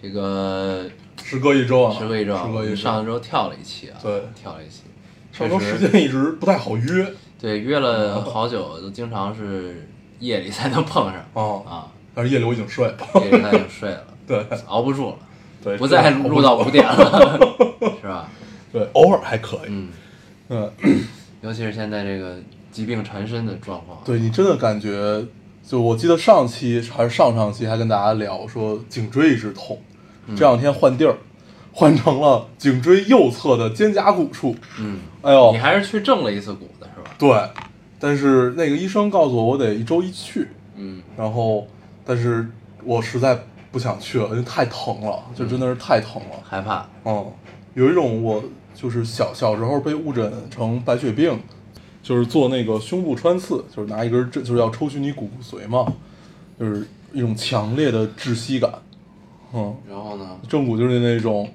这个时隔一周啊，时隔一周，时隔一周。上周跳了一期啊，对。跳了一期，上周确实。时间一直不太好约。对约了好久，都经常是夜里才能碰上。哦，啊，但是夜里我已经睡了。夜里他就睡了，对。熬不住了，对，不再录到五点了，是吧？对，偶尔还可以。嗯，嗯，尤其是现在这个疾病缠身的状况，对你真的感觉，就我记得上期还是上上期还跟大家聊说颈椎一直痛，嗯这两天换地儿，换成了颈椎右侧的肩胛骨处。嗯，哎呦你，还是去正了一次骨的是吧？对，但是那个医生告诉我，我得一周一去。嗯，然后，但是我实在不想去了，因为太疼了，就真的是太疼了。害怕，嗯，有一种我就是小小时候被误诊成白血病，就是做那个胸部穿刺，就是拿一根针，就是要抽取你骨骨髓嘛，就是一种强烈的窒息感。嗯，然后呢？正骨就是那种，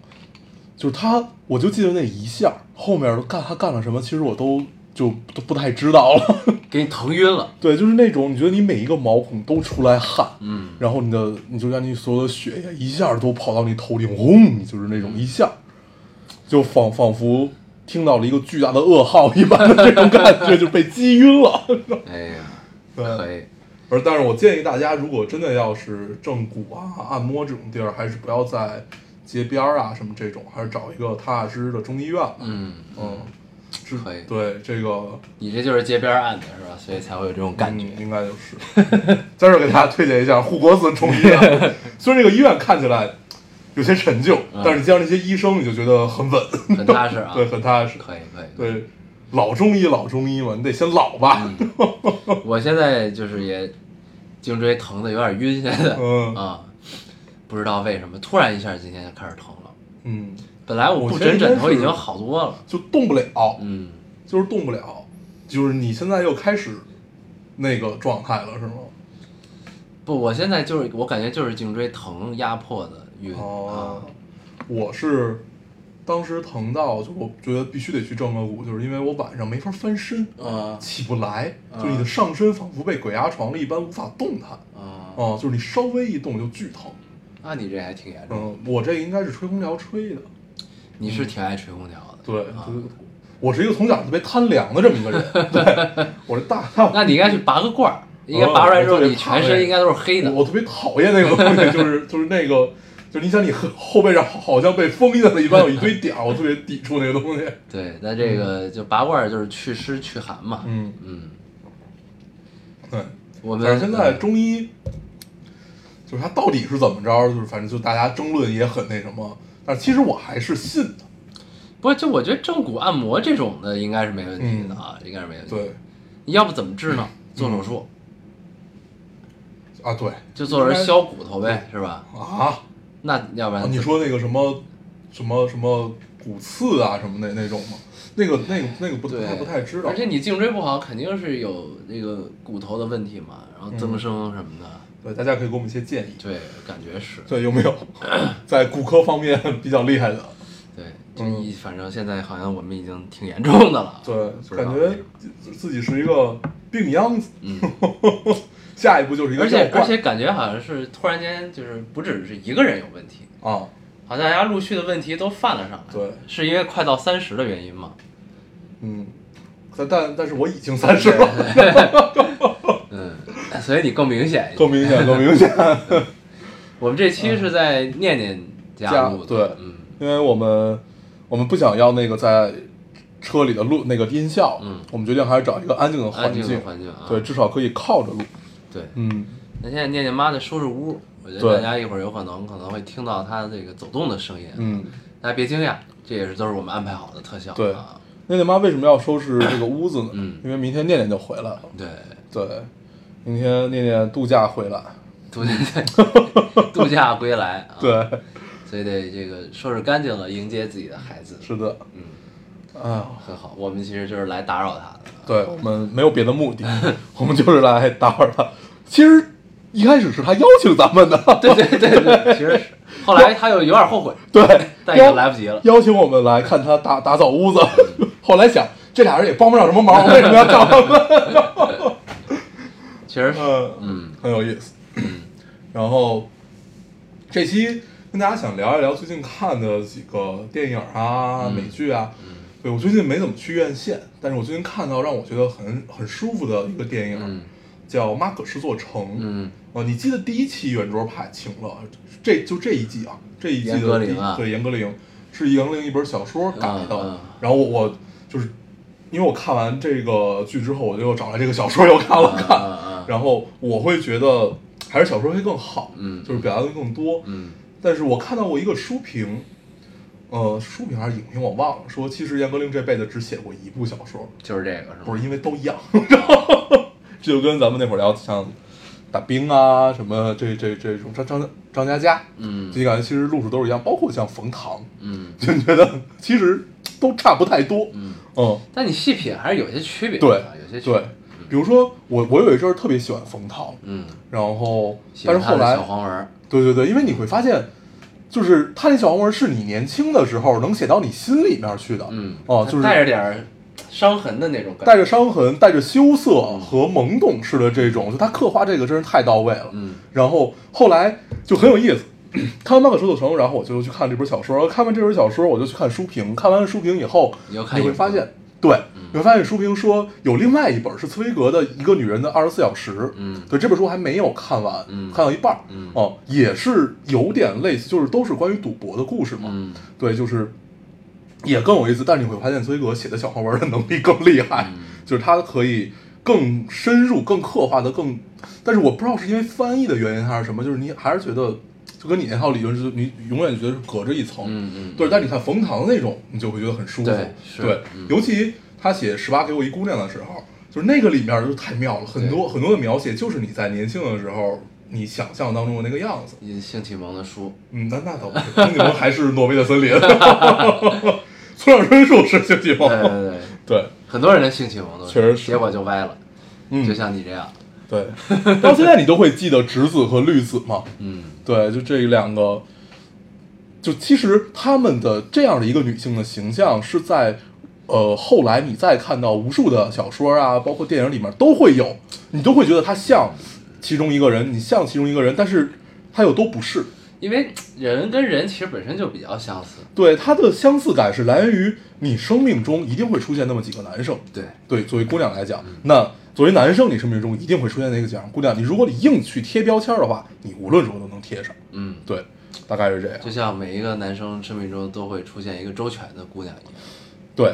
就是他，我就记得那一下，后面都干他干了什么，其实我都就都不太知道了。给你疼晕了，对，就是那种你觉得你每一个毛孔都出来汗，嗯，然后你的你就让你所有的血液一下都跑到你头顶，轰，就是那种一下，就仿仿佛听到了一个巨大的噩耗一般的这种感觉，就被击晕了。哎呀，对可以，而但是我建议大家，如果真的要是正骨啊、按摩这种地儿，还是不要在街边儿啊什么这种，还是找一个踏踏实实的中医院吧。嗯嗯，是可以对这个你这就是街边按的是吧？所以才会有这种感觉。嗯应该就是。在这儿给大家推荐一下护国寺中医院，虽然这个医院看起来有些陈旧，嗯但是你见到那些医生，你就觉得很稳，很踏实啊。对，很踏实。可以可以。对，老中医老中医嘛，你得先老吧。嗯我现在就是也颈椎疼的有点晕，现在嗯啊，不知道为什么突然一下今天就开始疼了。嗯，本来我不枕枕头已经好多了，就动不了，嗯，就是动不了，就是你现在又开始那个状态了，是吗？不，我现在就是我感觉就是颈椎疼压迫的晕哦啊，，我是当时疼到，就我觉得必须得去正个骨，就是因为我晚上没法翻身，啊起不来，啊就你的上身仿佛被鬼压床了一般，无法动弹。啊，哦、就是你稍微一动就巨疼。那你这还挺严重。嗯，我这应该是吹空调吹的。你是挺爱吹空调的，对，啊我是一个从小特别贪凉的这么一个人。对，我这大大，那你应该去拔个罐儿，应该拔出来之后你全身应该都是黑的。我特别讨厌那个东西，就是就是那个，就是你想你后后背上好好像被封印了一般，有一堆点儿，我特别抵触那个东西。对，那这个就拔罐儿就是祛湿祛寒嘛。嗯，嗯，对。我们现在中医，就是它到底是怎么着，就是反正就大家争论也很那什么，但其实我还是信的。不就我觉得正骨按摩这种的应该是没问题的啊，应该是没问题。，嗯对你要不怎么治呢？做手术，啊，对，就做人削骨头呗，是吧？啊，那要不然啊你说那个什么什么什么骨刺啊什么那那种吗？那个那个那个不太不太知道。而且你颈椎不好，肯定是有那个骨头的问题嘛，然后增生什么的。对，大家可以给我们一些建议。对，感觉是。对，有没有 在骨科方面比较厉害的？对，这嗯一反正现在好像我们已经挺严重的了。对，感觉自己是一个病秧子，嗯，下一步就是一个而且而且感觉好像是突然间就是不只是一个人有问题，啊，好像大家陆续的问题都犯了上来。对是因为快到三十的原因吗？嗯，但但但是我已经三十了，嗯，所以你更明显。更明显，更明显。我们这期是在念念家家录的，对嗯因为我们我们不想要那个在车里的录那个音效，嗯我们决定还是找一个安静的环安静境，的环境啊。对，至少可以靠着录。对。嗯，那现在念念妈在收拾屋，我觉得大家一会儿有可能可能会听到她这个走动的声音，嗯，大家别惊讶，这也是都是我们安排好的特效。对啊，念念妈为什么要收拾这个屋子呢？嗯因为明天念念就回来了。对，对，明天念念度假回来。度假度假归来啊，对，所以得这个收拾干净了，迎接自己的孩子。是的，嗯，啊，很好。我们其实就是来打扰他的。对我们没有别的目的，我们就是来打扰他。其实一开始是他邀请咱们的，对对对对，其实是。后来他又有点后悔，对，但已经来不及了。邀请我们来看他打打扫屋子，后来想这俩人也帮不上什么忙，我为什么要找他们？其实是，嗯嗯很有意思。然后这期跟大家想聊一聊最近看的几个电影啊、嗯美剧啊。对我最近没怎么去院线，但是我最近看到让我觉得很很舒服的一个电影，嗯叫《马可是座城》。嗯呃，你记得第一期圆桌派请了，这就这一季啊，这一季的对严歌苓是严歌苓一本小说改的，嗯嗯然后我我就是因为我看完这个剧之后，我就又找来这个小说又看了看，然后我会觉得还是小说会更好，嗯就是表达的更多，嗯但是我看到过一个书评。呃，书评还是影评我忘了，说其实严歌苓这辈子只写过一部小说，就是这个是吗？不是因为都一样，这就跟咱们那会儿聊像打冰啊什么这这这种张张张嘉佳，嗯就感觉其实路数都是一样，包括像冯唐，嗯，就觉得其实都差不太多，嗯嗯，但你细品还是有些区别的，对有些区别。，比如说我我有一阵儿特别喜欢冯唐，嗯，然后但是后来小黄文，对对对，因为你会发现。就是他那小黄文是你年轻的时候能写到你心里面去的，嗯，哦，他就是带着点儿伤痕的那种感觉，带着伤痕、带着羞涩嗯和懵懂式的这种，就他刻画这个真是太到位了。嗯。然后后来就很有意思，看完《马可说的城》，然后我就去看这本小说，看完这本小说，我就去看书评，看完了书评以后，你会发现，对，你会发现书评说有另外一本是茨威格的《一个女人的二十四小时》，嗯对，这本书还没有看完，嗯看到一半儿，嗯哦，也是有点类似，就是都是关于赌博的故事嘛，嗯对，就是也更有意思，但是你会发现崔格写的小黄文的能力更厉害，嗯就是他可以更深入、更刻画的更，但是我不知道是因为翻译的原因还是什么，就是你还是觉得就跟你那套理论是，你永远觉得是隔着一层，嗯嗯对，但你看冯唐那种，你就会觉得很舒服，对对嗯。尤其他写《十八给我一姑娘》的时候，就是那个里面就太妙了，很多很多的描写就是你在年轻的时候你想象当中的那个样子。你性启蒙的书，嗯，那那倒不是，性启蒙还是挪威的森林，村上春树是性启蒙，对对对，对很多人的性启蒙都确实是结果就歪了，嗯就像你这样，对，到现在你都会记得直子和绿子嘛？嗯对，就这两个，就其实他们的这样的一个女性的形象是在。呃，后来你再看到无数的小说啊，包括电影里面都会有，你都会觉得他像其中一个人，你像其中一个人，但是他又都不是。因为人跟人其实本身就比较相似，对，他的相似感是来源于你生命中一定会出现那么几个男生。对，对，作为姑娘来讲，那作为男生，你生命中一定会出现那个几样姑娘。你如果你硬去贴标签的话，你无论如何都能贴上。嗯，对，大概是这样。就像每一个男生生命中都会出现一个周全的姑娘一样，对，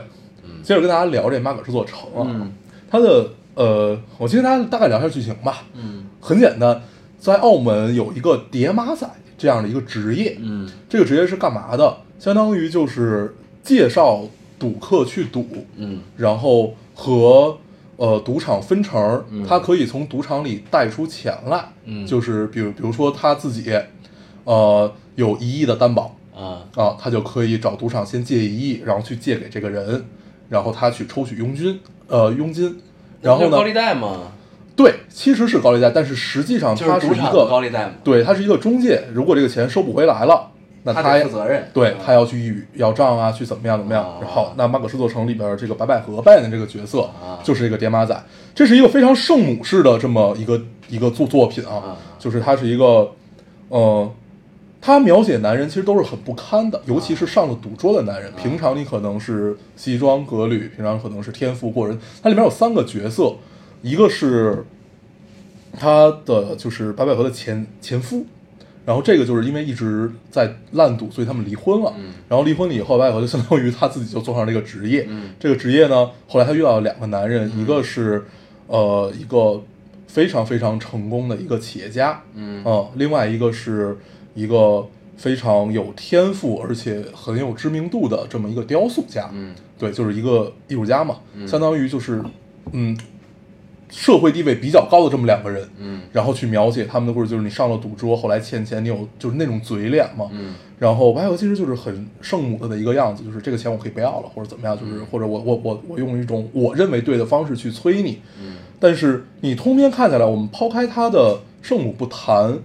接着跟大家聊这马可这座城啊，嗯。它的呃，我先跟大家大概聊一下剧情吧。嗯。很简单，在澳门有一个叠马仔这样的一个职业，嗯。这个职业是干嘛的？相当于就是介绍赌客去赌，嗯。然后和呃赌场分成嗯，他可以从赌场里贷出钱来，嗯。就是比如比如说他自己，呃有一亿的担保。啊。啊，他就可以找赌场先借一亿，然后去借给这个人，然后他去抽取佣金，呃佣金，然后呢高利呢，贷吗？对，其实是高利贷，但是实际上它是一赌场的高个，利贷嘛，对，它是一个中介，如果这个钱收不回来了，那他负责任，对嗯他要去与要账啊，去怎么样怎么样哦。然后，那马可仕座城里边这个白百合扮演的这个角色啊。就是这个爹妈仔，这是一个非常圣母式的这么一个一个作作品啊啊，就是它是一个，呃，他描写男人其实都是很不堪的，尤其是上了赌桌的男人。平常你可能是西装革履，平常可能是天赋过人。它里面有三个角色，一个是他的就是白百合的前前夫，然后这个就是因为一直在烂赌，所以他们离婚了。嗯然后离婚了以后，白百合就相当于他自己就做上这个职业。嗯这个职业呢，后来他遇到了两个男人，一个是呃一个非常非常成功的一个企业家，嗯呃另外一个是一个非常有天赋而且很有知名度的这么一个雕塑家。嗯。对，就是一个艺术家嘛，嗯。相当于就是，嗯，社会地位比较高的这么两个人，嗯。然后去描写他们的故事，就是你上了赌桌，后来欠钱，你有就是那种嘴脸嘛，嗯。然后白百合其实就是很圣母的一个样子，就是这个钱我可以不要了，或者怎么样，就是或者我我我我用一种我认为对的方式去催你，嗯。但是你通篇看下来，我们抛开他的圣母不谈，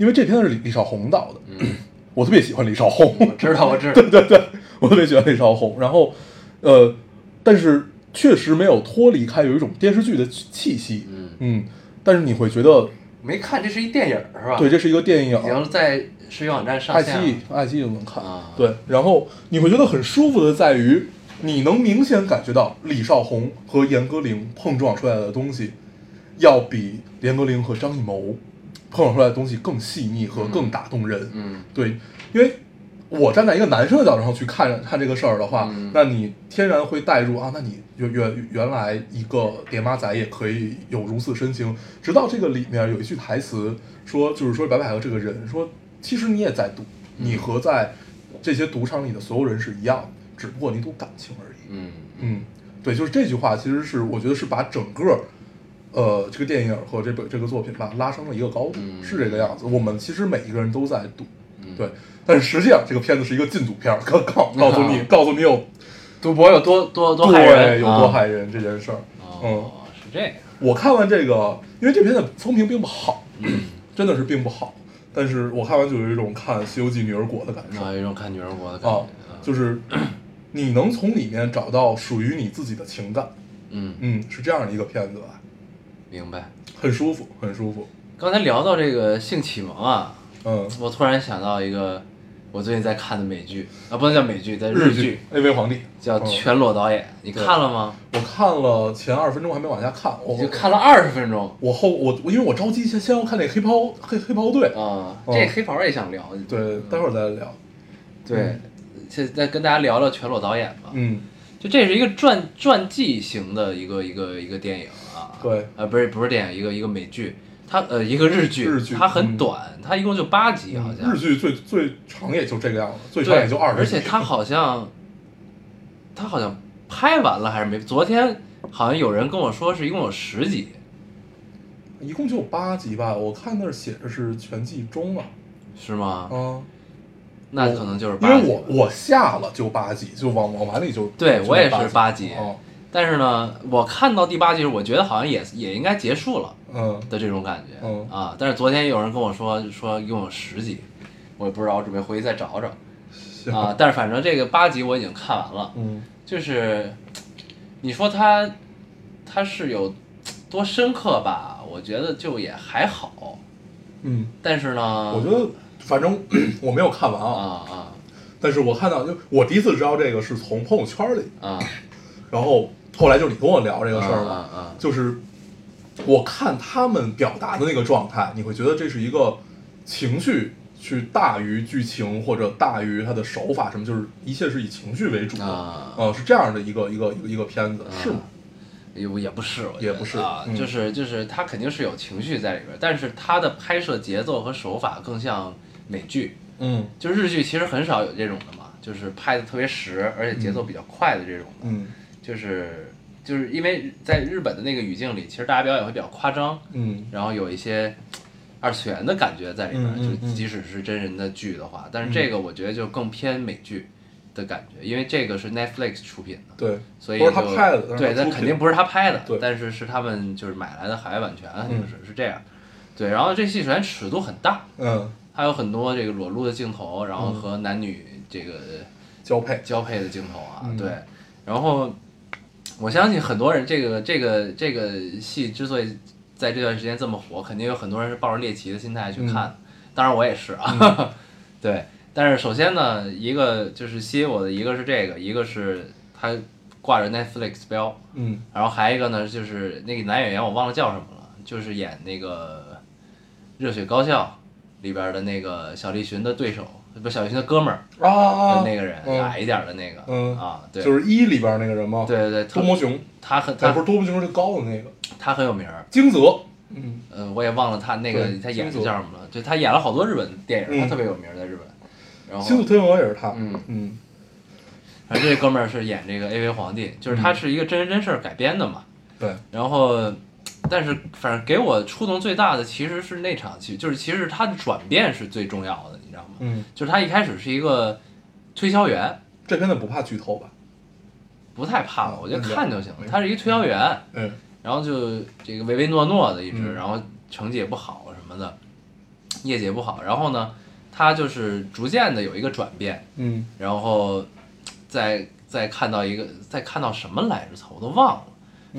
因为这篇是李李少红导的，嗯，我特别喜欢李少红，我知道我知道，对对对，我特别喜欢李少红。然后，呃，但是确实没有脱离开有一种电视剧的气息，嗯嗯，但是你会觉得，没看，这是一电影是吧？对，这是一个电影已，经在视频网站上爱奇艺，爱奇艺就能看，啊对。然后你会觉得很舒服的在于，你能明显感觉到李少红和严歌苓碰撞出来的东西，要比严歌苓和张艺谋碰撞出来的东西更细腻和更打动人，嗯对，因为我站在一个男生的角度上去看看这个事儿的话，嗯那你天然会带入啊，那你原原原来一个爹妈仔也可以有如此深情。直到这个里面有一句台词说，就是说白百合这个人说，其实你也在赌，你和在这些赌场里的所有人是一样的，只不过你赌感情而已。嗯嗯，对，就是这句话，其实是我觉得是把整个，呃，这个电影和这本这个作品吧拉升了一个高度，嗯。是这个样子。我们其实每一个人都在赌，嗯。对，但是实际上这个片子是一个禁赌片儿，告告告诉你，啊告诉你有赌博有多多多害人，对有多害人这件事儿。嗯，哦，是这样，我看完这个，因为这片子风评并不好，嗯，真的是并不好，但是我看完就有一种看《西游记》女儿国的感受。啊，有一种看女儿国的感啊觉，，就是你能从里面找到属于你自己的情感，嗯，嗯，是这样的一个片子吧，明白。很舒服，很舒服，刚才聊到这个性启蒙啊，嗯，我突然想到一个我最近在看的美剧啊，不能叫美剧，在日剧，《AV 皇帝》叫嗯。全裸导演，你看了吗？我看了前二十分钟还没往下看，我就看了二十分钟。我后我我因为我着急先先要看那黑袍黑黑袍队，啊，嗯。这黑袍也想聊，对，待会儿再聊，对，现在跟大家聊聊全裸导演吧。嗯，就这是一个传传记型的一个一个一个电影。啊，对，呃，不是不是电影，一个一个美剧，它呃一个日剧，日剧它很嗯短，它一共就八集好像，日剧最最长也就这个样子，最长，也就二十，而且它好像，它好像拍完了还是没？昨天好像有人跟我说是一共有十集，一共就有八集吧，我看那儿写着是全季中啊，是吗？嗯，那可能就是因八集吧。为我我下了就八集，就往往完里就就对我也是八集哦，但是呢，我看到第八集，我觉得好像也也应该结束了嗯。的这种感觉，嗯。啊。但是昨天有人跟我说说一共有十集，我也不知道，我准备回去再找找。啊。但是反正这个八集我已经看完了，嗯。就是你说它它是有多深刻吧？我觉得就也还好，嗯，但是呢，我觉得反正 我没有看完啊。啊，啊。但是我看到就我第一次知道这个是从朋友圈里，啊。然后后来就是你跟我聊这个事儿啊了，啊。就是我看他们表达的那个状态，你会觉得这是一个情绪去大于剧情或者大于它的手法什么，就是一切是以情绪为主的，啊。呃，是这样的一个一个一个一个片子，是吗？也也不是，也不是啊，嗯。就是就是他肯定是有情绪在里边，但是他的拍摄节奏和手法更像美剧，嗯。就日剧其实很少有这种的嘛，就是拍的特别实，而且节奏比较快的这种的，嗯就是就是因为在日本的那个语境里，其实大家表演会比较夸张，嗯。然后有一些二次元的感觉在里边，嗯嗯嗯。就即使是真人的剧的话，但是这个我觉得就更偏美剧的感觉，因为这个是 Netflix 出品的。对，所以他就拍的对，但肯定不是他拍的，对但是是他们就是买来的海外版权，肯定是是这样。对，然后这戏首先尺度很大，嗯，它有很多这个裸露的镜头，然后嗯。和男女这个交配，交配的镜头啊，嗯。对，然后我相信很多人这个这个这个戏之所以在这段时间这么火，肯定有很多人是抱着猎奇的心态去看，嗯当然我也是啊，对。但是首先呢，一个就是吸引我的，一个是这个，一个是它挂着 Netflix 标，嗯然后还一个呢，就是那个男演员我忘了叫什么了，就是演那个《热血高校》里边的那个小栗旬的对手，不是小栗旬的哥们儿啊那个人，嗯。矮一点的那个，嗯啊，对，就是一里边那个人吗？，对对对，特多摩熊，他很不是多摩熊是高的那个，他很有名儿，金泽，嗯嗯，我也忘了他那个他演的叫什么了，对他演了好多日本电影，嗯他特别有名在日本，然后星宿推文也是他，嗯。嗯。反正这哥们儿是演这个 AV 皇帝，就是他是一个真人真事儿改编的嘛，对，然后但是反正给我触动最大的其实是那场戏，就是其实他的转变是最重要的，你知道吗？嗯，就是他一开始是一个推销员，这片子不怕剧透吧？不太怕了，我觉得看就行了嗯。他是一个推销员，嗯然后就这个唯唯诺诺的一直，嗯然后成绩也不好什么的，业绩也不好。然后呢，他就是逐渐的有一个转变，嗯然后再再看到一个，再看到什么来着？操，我都忘了。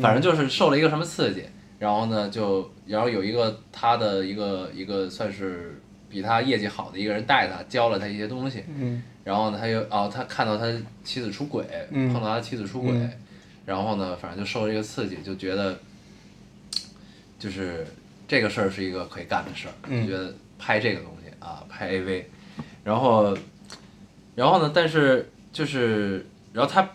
反正就是受了一个什么刺激，然后呢，就然后有一个他的一个一个算是比他业绩好的一个人带他，教了他一些东西。嗯然后呢，他又哦，他看到他妻子出轨，嗯碰到他妻子出轨，嗯然后呢，反正就受了一个刺激，就觉得就是这个事儿是一个可以干的事儿，嗯就觉得拍这个东西啊，拍 AV，然后然后呢，但是就是然后他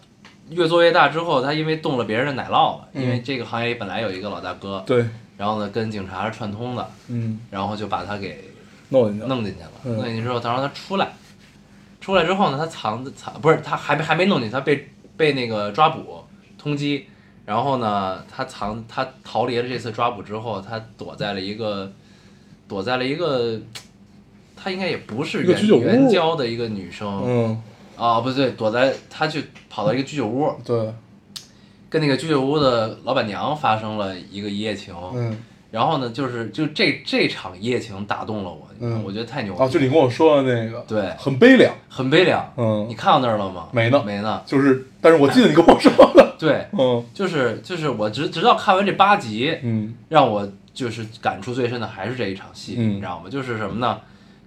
越做越大之后，他因为动了别人的奶酪因为这个行业里本来有一个老大哥，对，然后呢跟警察是串通的，嗯，然后就把他给弄进去了，弄进去了，嗯弄进去之后，他让他出来，出来之后呢，他藏藏不是他还没还没弄进去，他被被那个抓捕通缉，然后呢，他藏他逃离了这次抓捕之后，他躲在了一个躲在了一个，他应该也不是原原交的一个女生嗯，啊，不对，躲在他去跑到一个居酒屋，对，跟那个居酒屋的老板娘发生了一个一夜情，嗯，然后呢，就是就这这场一夜情打动了我，嗯我觉得太牛逼了。啊，就你跟我说的那个，对很悲凉，很悲凉。嗯你，看到那儿了吗？没呢没呢。就是，但是我记得你跟我说的，对，嗯就是就是我直直到看完这八集，嗯让我就是感触最深的还是这一场戏，嗯你知道吗？就是什么呢？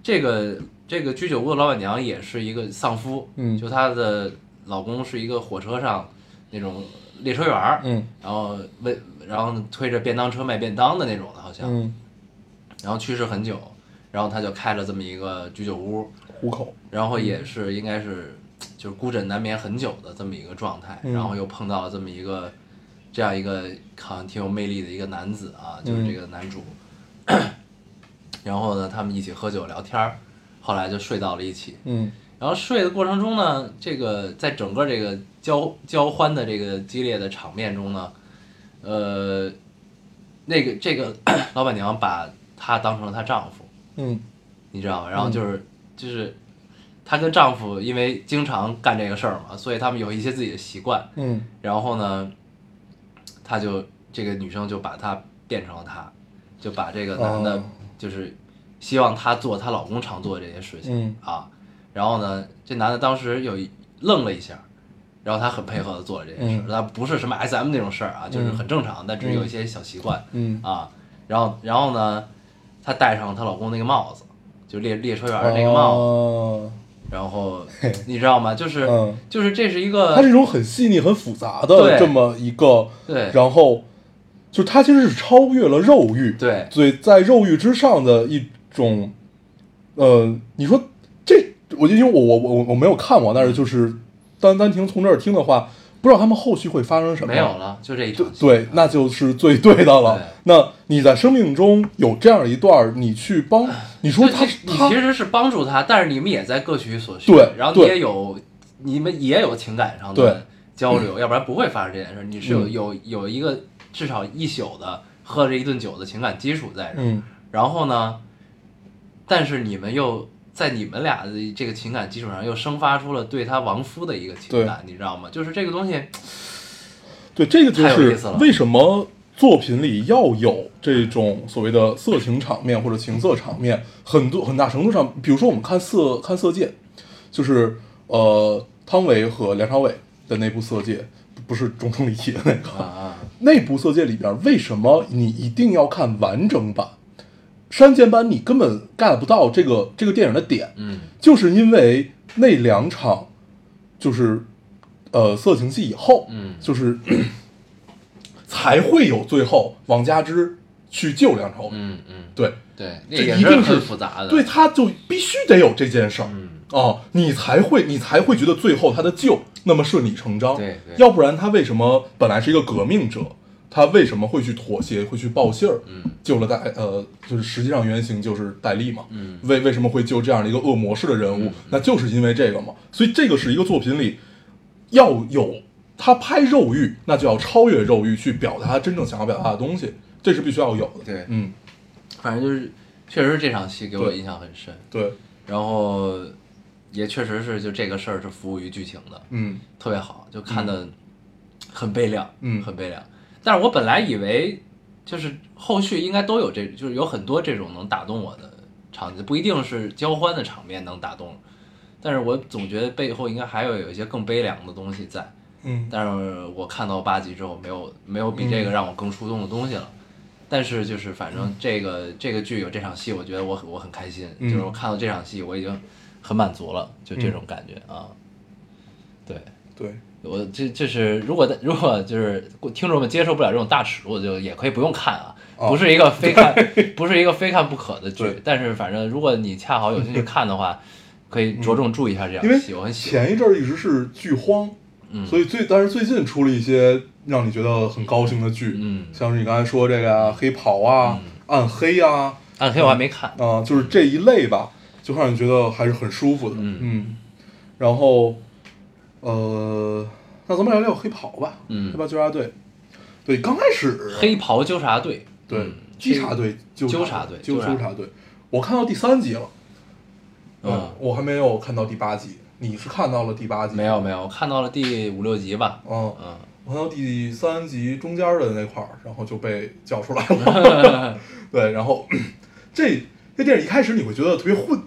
这个这个居酒屋的老板娘也是一个丧夫，嗯就她的老公是一个火车上那种列车员儿，嗯然后为然后推着便当车卖便当的那种的，好像，嗯，然后去世很久，然后他就开了这么一个居酒屋，虎口，然后也是应该是就是孤枕难眠很久的这么一个状态，嗯然后又碰到了这么一个这样一个好像挺有魅力的一个男子啊，就是这个男主，然后呢，他们一起喝酒聊天儿，后来就睡到了一起，嗯。然后睡的过程中呢，这个在整个这个交交欢的这个激烈的场面中呢，呃，那个这个 老板娘把她当成了她丈夫，嗯。你知道吗？然后就是、就是她跟丈夫因为经常干这个事儿嘛，所以他们有一些自己的习惯。嗯。然后呢，她就这个女生就把她变成了她，就把这个男的哦，就是希望她做她老公常做的这些事情、嗯。啊。然后呢，这男的当时有一愣了一下。然后他很配合的做了这件事，嗯。他不是什么 S M 那种事儿啊，就是很正常，但只是有一些小习惯。嗯。啊，然后然后呢，她戴上她老公那个帽子，就列列车员儿那个帽子，哦。然后 你知道吗？就是、嗯。就是这是一个它是一种很细腻、很复杂的对这么一个，对。然后就是它其实是超越了肉欲，对。所以在肉欲之上的一种，呃，你说这，我就因为我我我我没有看过，但是就是单单听从这儿听的话，不知道他们后续会发生什么，没有了，就这一场。对，那就是最对的了。那你在生命中有这样一段，你去帮，你说他你其实是帮助他，但是你们也在各取所需。对然后你也有你们也有情感上的交流，要不然不会发生这件事。你是有、嗯有有一个至少一宿的喝这一顿酒的情感基础在这儿。嗯然后呢，但是你们又在你们俩的这个情感基础上，又生发出了对他亡夫的一个情感，你知道吗？就是这个东西，对，这个就是为什么作品里要有这种所谓的色情场面或者情色场面，很多很大程度上，比如说我们看色看《色戒》，就是呃汤唯和梁朝伟的那部《色戒》，不是钟钟离体的那个，啊啊，那部《色戒》里边，为什么你一定要看完整版？删减版你根本 get 不到这个这个电影的点，嗯。就是因为那两场就是呃色情戏以后，嗯。就是 才会有最后王佳芝去救梁朝伟，嗯嗯，对，对，这一定是复杂的，对，他就必须得有这件事儿，嗯。哦，你才会你才会觉得最后他的救那么顺理成章，对对。要不然他为什么本来是一个革命者，他为什么会去妥协，会去报信儿，嗯。救了戴呃，就是实际上原型就是戴笠嘛，嗯。为为什么会救这样的一个恶魔式的人物，嗯那就是因为这个嘛，所以这个是一个作品里要有他拍肉欲，那就要超越肉欲去表达他真正想要表达的东西，这是必须要有的。对。嗯，反正就是确实这场戏给我印象很深，对，然后也确实是就这个事儿是服务于剧情的，嗯。特别好，就看的很悲凉，嗯。很悲凉。但是我本来以为就是后续应该都有这，就是有很多这种能打动我的场景，不一定是交欢的场面能打动，但是我总觉得背后应该还有有一些更悲凉的东西在。嗯但是我看到八集之后，没有没有比这个让我更触动的东西了。但是就是反正这个这个剧有这场戏，我觉得我很我很开心，嗯就是我看到这场戏我已经很满足了，就这种感觉啊。对对，我这这是如果如果就是听众们接受不了这种大尺度，就也可以不用看啊，哦不是一个 非看不是一个非看不可的剧。但是反正如果你恰好有兴趣 看的话，可以着重注意一下这因为场戏，我很喜欢。前一阵儿一直是剧荒，嗯所以最但是最近出了一些让你觉得很高兴的剧，嗯像是你刚才说这个啊、黑袍啊、暗黑啊，暗黑我还没看，啊、就是这一类吧，就会让你觉得还是很舒服的。嗯然后，呃，那咱们聊聊黑袍吧。嗯黑袍纠察队。对，刚开始黑袍纠察队，对嗯稽查队纠纠察队纠纠察纠察队，我看到第三集了。嗯我还没有看到第八集。你是看到了第八集？没有没有，我看到了第五六集吧，嗯，嗯，我看到第三集中间的那块儿，然后就被叫出来了。对，然后 这这电影一开始你会觉得特别混，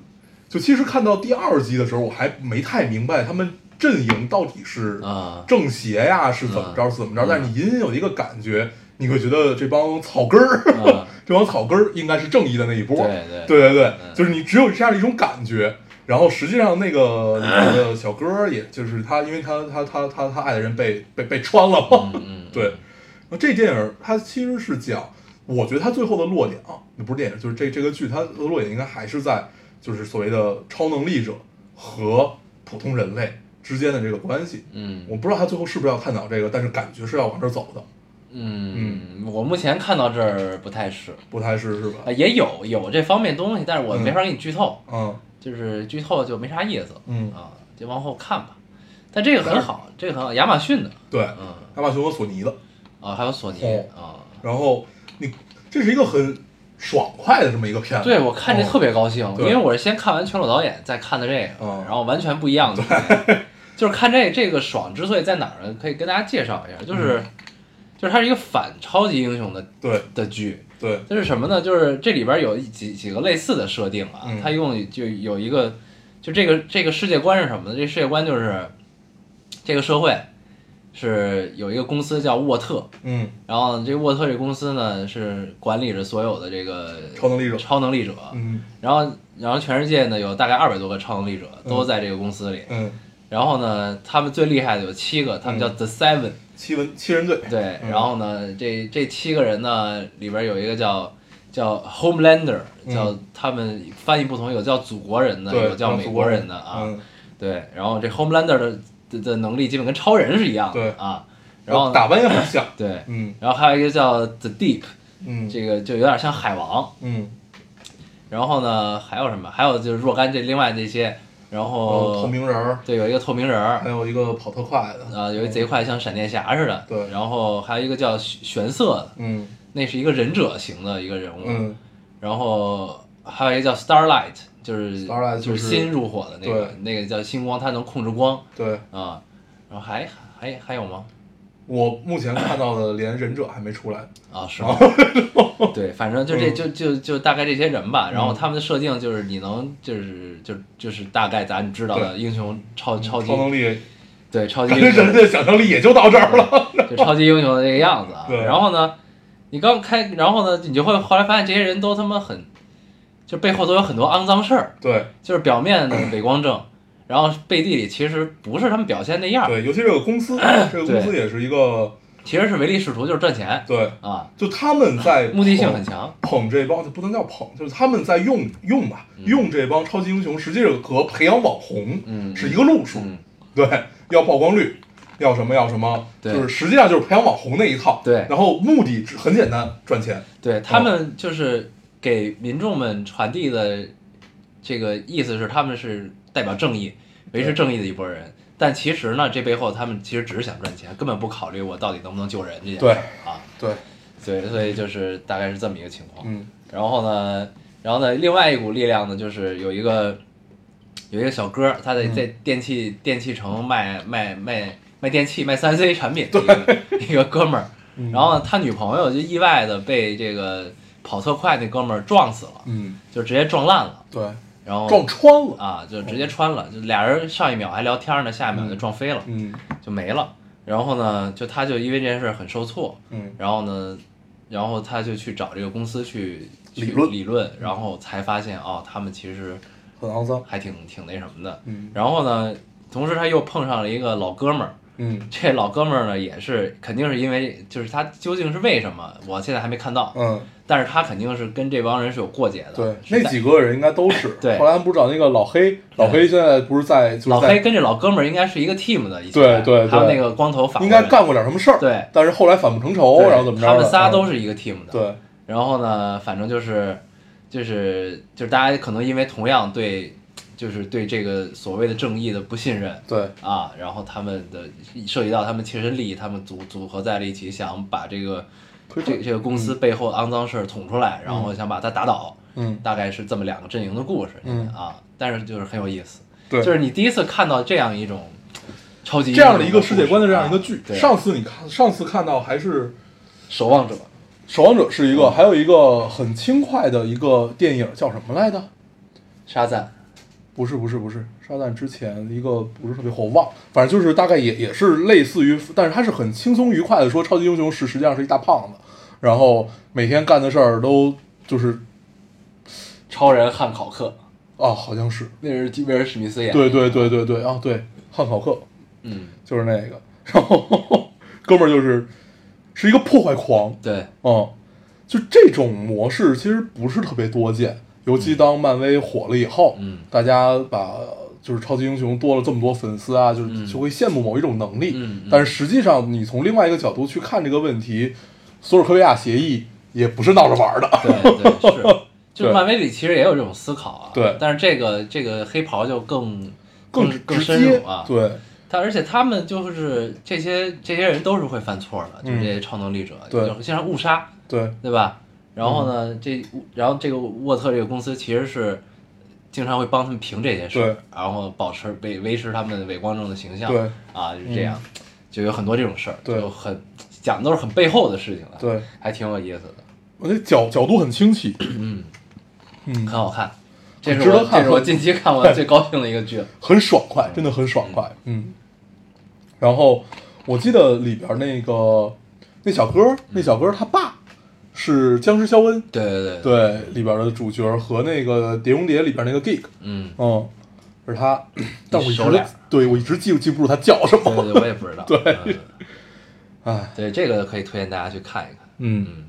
就其实看到第二集的时候，我还没太明白他们阵营到底是啊。正邪呀，是怎么着怎么着，但是你隐隐有一个感觉，你会觉得这帮草根儿，嗯 这帮草根儿应该是正义的那一波。对对对对对嗯。就是你只有这样的一种感觉。然后实际上那个里面的小哥儿，也就是他，因为他他他他他爱的人被被被穿了嘛，对，那这电影它其实是讲，我觉得它最后的落点啊，那不是电影，就是这这个剧，它的落点应该还是在就是所谓的超能力者和普通人类之间的这个关系。嗯我不知道他最后是不是要探讨这个，但是感觉是要往这儿走的，嗯，我目前看到这儿不太是，不太是是吧啊？也有有这方面东西，但是我嗯没法给你剧透，嗯就是剧透就没啥意思，嗯，啊，就往后看吧。但这个很好，这个很好，亚马逊的，对，嗯亚马逊和索尼的，啊，还有索尼哦啊，然后你这是一个很爽快的这么一个片子，对我看着特别高兴，因为我是先看完全裸导演，再看的这个，嗯然后完全不一样的。就是看这这个爽之所以在哪儿呢？可以跟大家介绍一下，就是、嗯。就是它是一个反超级英雄的对。的剧，对，这是什么呢？就是这里边有几几个类似的设定啊，嗯。它一共就有一个，就这个这个世界观是什么呢？这世界观就是这个社会是有一个公司叫沃特，嗯。然后这个沃特这公司呢是管理着所有的这个超能力者。超能力者，嗯。然后然后全世界呢有大概二百多个超能力者都在这个公司里，嗯，然后呢他们最厉害的有七个，他们叫 The Seven，、七文七人队，对，嗯。然后呢这这七个人呢里边有一个叫叫 Homelander，嗯。叫他们翻译不同，有叫祖国人的，有叫美国人的啊，嗯，对，然后这 Homelander 的的的能力基本跟超人是一样的对。啊，然后打扮也很像，对，嗯。然后还有一个叫 The Deep，嗯。这个就有点像海王，嗯，然后呢，还有什么？还有就是若干这另外这些，然后透明人儿，对，有一个透明人儿，还有一个跑特快的，啊，有一贼快像闪电侠似的，对。然后还有一个叫玄玄色的，嗯。那是一个忍者型的一个人物，嗯。然后还有一个叫 Starlight，就是 Starlight 就就是新入伙的那个，那个叫星光，它能控制光。对。啊，然后还还还有吗？我目前看到的连忍者还没出来，啊，是吗？对，反正就这嗯。就就就大概这些人吧。然后他们的设定就是你能就是就就是大概咱知道的英雄超超级超能力，对超级 英雄人的想象力也就到这儿了，就超级英雄的那个样子啊。对。然后呢，你刚开，然后呢，你就会后来发现这些人都他妈很，就背后都有很多肮脏事儿，对。就是表面的伪光正，然后背地里其实不是他们表现那样，对，尤其这个公司，这个公司也是一个其实是唯利是图，就是赚钱对，啊，就他们在目的性很强。捧这帮就不能叫捧，就是他们在用用吧，用这帮超级英雄，实际上和培养网红嗯是一个路数。嗯，对，要曝光率，要什么要什么，对就是实际上就是培养网红那一套。对然后目的只很简单，赚钱。对他们就是给民众们传递的这个意思是，他们是代表正义、维持正义的一拨人。但其实呢，这背后他们其实只是想赚钱，根本不考虑我到底能不能救人这件事。对啊，对，对，所以就是大概是这么一个情况。嗯然后呢，然后呢，另外一股力量呢，就是有一个有一个小哥，他在嗯在电器电器城卖卖卖卖电器卖三 C 产品的一个一个哥们然后呢，他女朋友就意外的被这个跑特快那哥们儿撞死了，嗯，就直接撞烂了。对，然后撞穿了，啊，就直接穿了，就俩人上一秒还聊天呢，下一秒就撞飞了，嗯。就没了。然后呢，就他就因为这件事很受挫，嗯。然后呢，然后他就去找这个公司去去理论理论，然后才发现哦，他们其实很肮脏，还挺挺那什么的。嗯。然后呢，同时他又碰上了一个老哥们儿，嗯这老哥们儿呢也是肯定是因为就是他究竟是为什么，我现在还没看到，嗯，但是他肯定是跟这帮人是有过节的。对，那几个人应该都是。对后来不是找那个老黑，老黑现在不是在就是在老黑跟这老哥们儿应该是一个 team 的，对对对还有那个光头法应该干过点什么事儿，对但是后来反目成仇，然后怎么着？他们仨都嗯是一个 team 的。对，然后呢，反正就是就是就是大家可能因为同样对就是对这个所谓的正义的不信任对。啊，然后他们的涉及到他们切身利益，他们组组合在了一起，想把这个推这这个公司背后肮脏事儿捅出来，然后想把它打倒。嗯。大概是这么两个阵营的故事，嗯。啊，但是就是很有意思，对，就是你第一次看到这样一种超级这样的一个世界观的这样一个啊剧。上次你看，上次看到还是守望者，《守望者》是一个，嗯。还有一个很轻快的一个电影叫什么来着？沙赞，不是不是不是，沙赞之前一个不是特别火，我忘，反正就是大概也也是类似于，但是他是很轻松愉快的说，超级英雄是实际上是一大胖子，然后每天干的事儿都就是超人汉考克，啊，好像是，那是威尔史密斯演的，对对对对对啊，对，汉考克嗯，就是那个，然后哥们儿就是是一个破坏狂，对，嗯，就这种模式其实不是特别多见，尤其当漫威火了以后，嗯。大家把就是超级英雄多了这么多粉丝啊，就是嗯。就会羡慕某一种能力，但是实际上你从另外一个角度去看这个问题，索尔科维亚协议也不是闹着玩儿的，对对是，就是漫威里其实也有这种思考啊，对。但是这个这个黑袍就更更更深入啊，对。他而且他们就是这些这些人都是会犯错的，就是这些超能力者，嗯对。经常误杀，对。对吧？然后呢，这然后这个沃特这个公司其实是经常会帮他们评这些事然后保持维维持他们伟光正的形象，对啊，就是这样，就有很多这种事儿，对。就很讲的都是很背后的事情了，对，还挺有意思的，我觉得角角度很清晰，嗯，嗯。很，好看，这是我这是我近期 看过最高兴的一个剧了，很爽快，真的很爽快，嗯。然后我记得里边那个那小哥，那小哥他爸是僵尸肖恩，对对对，对，里边的主角和那个《碟中谍》里边那个 Geek，嗯，嗯，是他，但我一直脸。对我一直记记不住他叫什么，对对对，我也不知道，对。嗯。哎，对，这个可以推荐大家去看一看。嗯。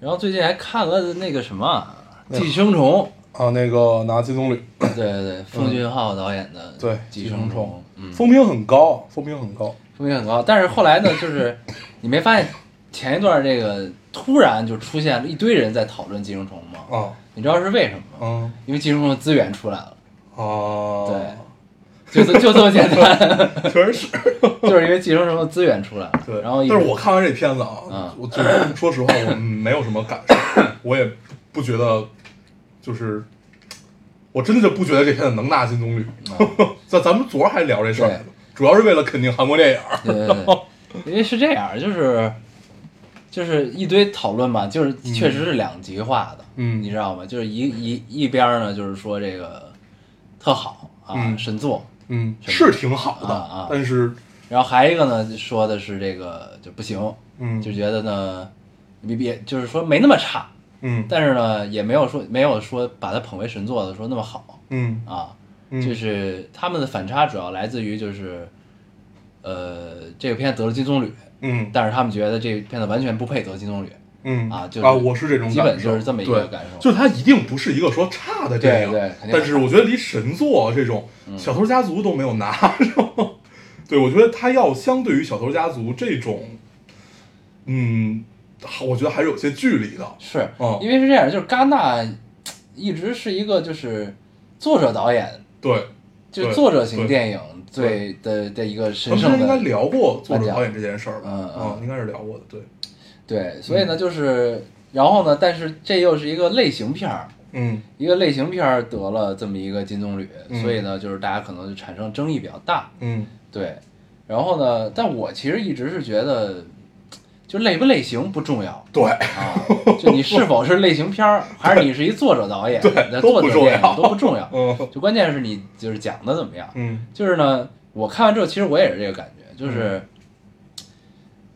然后最近还看了那个什么《寄生虫。啊，那个拿金棕榈，》，对对对，奉俊昊导演的对《寄生虫寄生虫》，嗯，风评很高，风评很高，风评很高。但是后来呢，就是你没发现前一段这个突然就出现了一堆人在讨论《寄生虫》吗？啊，你知道是为什么吗？嗯。因为《寄生虫》的资源出来了，哦，对，就这就这么简单，确实是，就是因为《寄生虫》的资源出来了。对，然后一但是我看完这片子啊，嗯。我就是说实话，我没有什么感受，我也不觉得，就是我真的就不觉得这片子能拿金棕榈。咱咱们昨儿还聊这事儿主要是为了肯定韩国电影。对对对，因为是这样，就是就是一堆讨论嘛，就是确实是两极化的，嗯。你知道吗？就是一一一边儿呢，就是说这个特好啊，嗯。神作，嗯，是挺好的，啊啊。但是然后还一个呢，说的是这个就不行，嗯。就觉得呢，比比就是说没那么差，嗯。但是呢，也没有说没有说把它捧为神作的说那么好嗯。啊，嗯。就是他们的反差主要来自于就是，呃，这个片子得了金棕榈。嗯。但是他们觉得这个片子完全不配得金棕榈，嗯。啊就是啊，我是这种基本就是这么一个感受。就是它一定不是一个说差的电影，对对肯定。但是我觉得离神作这种嗯。小偷家族都没有拿上。对，我觉得它要相对于小偷家族这种，嗯，我觉得还是有些距离的。是、嗯。因为是这样，就是戛纳一直是一个就是作者导演，对，对就作者型对。电影最的的一个神圣的，应该聊过作者导演这件事儿吧？嗯嗯应该是聊过的。对，对，所以呢，就是然后呢，但是这又是一个类型片儿，嗯一个类型片儿得了这么一个金棕榈，嗯所以呢，就是大家可能就产生争议比较大。嗯对，然后呢，但我其实一直是觉得，就类不类型不重要对，啊，就你是否是类型片儿，还是你是一作者导演，对那都作者电影都不重要，嗯就关键是你就是讲的怎么样。嗯就是呢，我看完之后，其实我也是这个感觉，就是，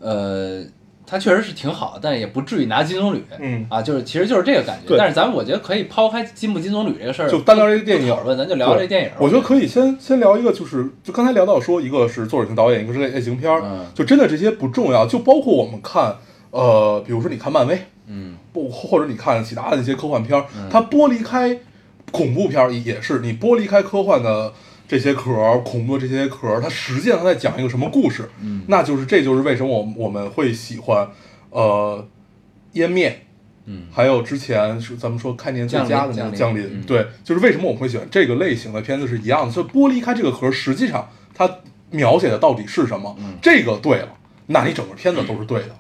呃，它确实是挺好，但也不至于拿金棕榈。嗯，啊，就是其实就是这个感觉。但是咱们我觉得可以抛开金不金棕榈这个事儿，就单聊这个电影。不讨论，咱就聊聊这电影。我觉得可以先先聊一个，就是就刚才聊到说，一个是作者型导演，一个是类类型片儿，嗯。就真的这些不重要，就包括我们看，呃，比如说你看漫威，嗯。不或者你看其他的一些科幻片儿，它剥离开恐怖片儿也是，你剥离开科幻的这些壳儿，恐怖的这些壳儿，它实际上它在讲一个什么故事？嗯那就是这就是为什么我我们会喜欢，呃，湮灭。嗯还有之前是咱们说开年最佳的那个降临对，就是为什么我们会喜欢这个类型的片子是一样的，所以剥离开这个壳，实际上它描写的到底是什么，嗯这个对了，那你整个片子都是对的。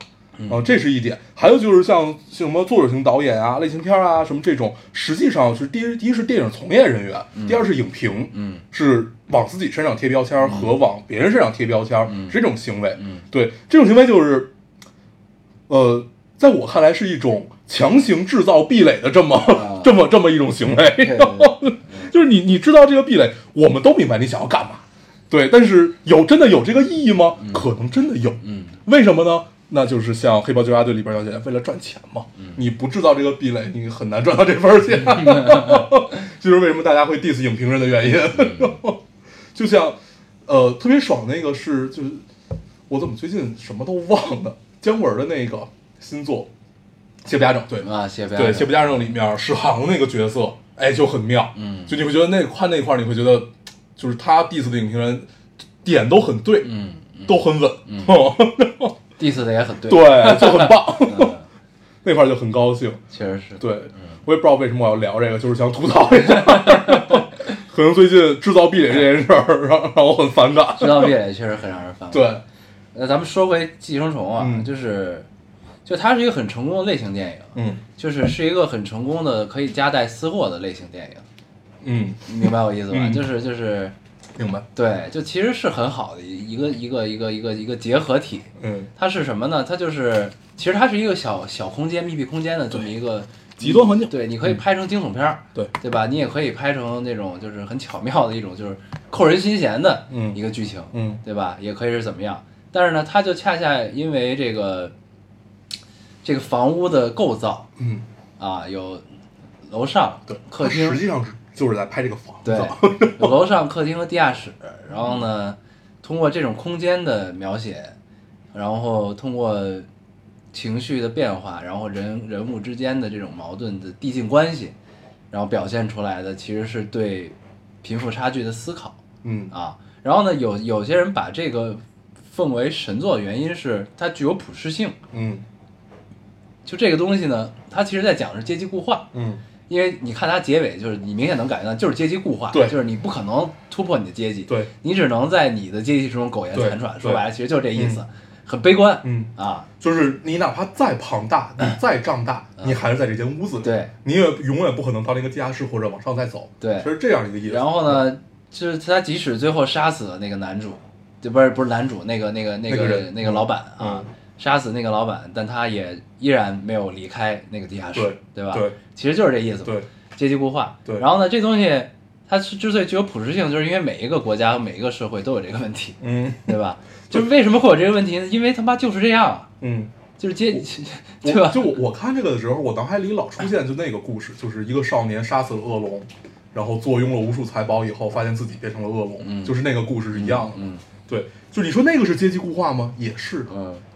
啊、这是一点。还有就是像像什么作者型导演啊、类型片啊什么这种，实际上是第一，第一是电影从业人员，第二是影评，嗯是往自己身上贴标签儿和往别人身上贴标签儿，嗯是这种行为。嗯对，这种行为就是，呃，在我看来是一种强行制造壁垒的这么、啊 这么这么一种行为。就是你你知道这个壁垒，我们都明白你想要干嘛，对，但是有真的有这个意义吗？可能真的有。嗯为什么呢？那就是像《黑豹纠察队》里边要姐，为了赚钱嘛。嗯你不制造这个壁垒，你很难赚到这份钱。这就是为什么大家会 diss 影评人的原因。嗯 就像，呃，特别爽那个是，就是我怎么最近什么都忘了，姜文的那个新作《邪不压正》，对啊，谢飞对，《邪不压正》里面史航那个角色，哎，就很妙。嗯就你会觉得那块那块儿，你会觉得，就是他 diss 的影评人点都很对，嗯都很稳，，diss 的也很对，对，就很棒。嗯 那块儿就很高兴。确实是，对，我也不知道为什么我要聊这个，就是想吐槽一下。可能最近制造壁垒这件事儿让让我很反感。制造壁垒确实很让人反感。对，那咱们说回《寄生虫》啊，嗯就是，就它是一个很成功的类型电影，嗯就是是一个很成功的可以夹带私货的类型电影，嗯，你明白我意思吧？嗯就是就是，明白。对，就其实是很好的一一个一个一个一个一个结合体。嗯，它是什么呢？它就是其实它是一个小小空间、密闭空间的这么一个极端环境。对，你可以拍成惊悚片儿，对对吧？你也可以拍成那种就是很巧妙的一种就是扣人心弦的嗯一个剧情，嗯对吧？也可以是怎么样？但是呢，它就恰恰因为这个这个房屋的构造嗯，啊，有楼上、对，客厅实，际上是就是在拍这个房子。对，有 楼上、客厅和地下室。然后呢，通过这种空间的描写，然后通过情绪的变化，然后人人物之间的这种矛盾的递进关系，然后表现出来的其实是对贫富差距的思考嗯啊。然后呢，有有些人把这个奉为神作，原因是它具有普适性。嗯就这个东西呢，它其实在讲的是阶级固化。嗯因为你看它结尾，就是你明显能感觉到，就是阶级固化，对就是你不可能突破你的阶级，对，你只能在你的阶级之中苟延残喘。说白了，其实就是这意思，很悲观，嗯，啊，就是你哪怕再庞大，你再壮大，你还是在这间屋子里。嗯对，你也永远不可能到那个地下室或者往上再走。对是这样一个意思。然后？呢，就是他即使最后杀死了那个男主，就不是不是男主，那个那个那个那个老板啊嗯，杀死那个老板，但他也依然没有离开那个地下室，对对吧？对，其实就是这意思，对，阶级固化。对然后呢，这东西它是之所以具有普适性，就是因为每一个国家和每一个社会都有这个问题，嗯对吧？就是为什么会有这个问题呢？因为他妈就是这样啊，嗯，就是阶，级 对吧？就我我看这个的时候，我脑海里老出现就那个故事，就是一个少年杀死了恶龙，然后坐拥了无数财宝以后，发现自己变成了恶龙，嗯就是那个故事是一样的。嗯对，就你说那个是阶级固化吗？也是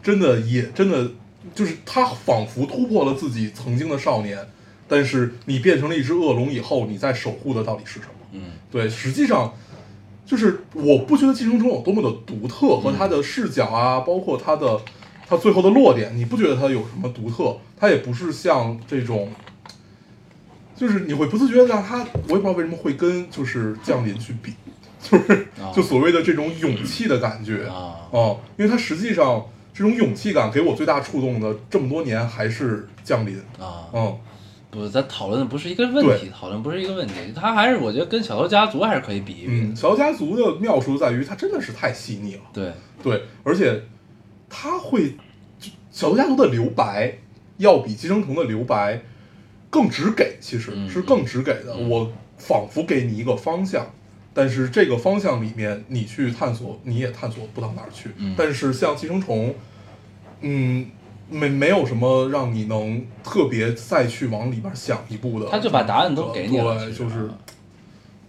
真的也真的就是他仿佛突破了自己曾经的少年，但是你变成了一只恶龙以后，你在守护的到底是什么？嗯对，实际上就是我不觉得《寄生虫》有多么的独特，和他的视角啊，包括他的他最后的落点，你不觉得他有什么独特？他也不是像这种，就是你会不自觉的让它，我也不知道为什么会跟就是降临去比，就是啊就所谓的这种勇气的感觉啊哦，因为它实际上这种勇气感给我最大触动的，这么多年还是降临。啊，嗯，不，咱讨论的不是一个问题，讨论不是一个问题，他还是我觉得跟小偷家族还是可以比一比嗯，小偷家族的妙处在于它真的是太细腻了。对，对，而且他会，就小偷家族的留白要比寄生虫的留白更直给，其实嗯是更直给的。嗯我仿佛给你一个方向，但是这个方向里面你去探索，你也探索不到哪儿去。嗯但是像寄生虫，嗯。没没有什么让你能特别再去往里边想一步的，他就把答案都给你了，对，就是，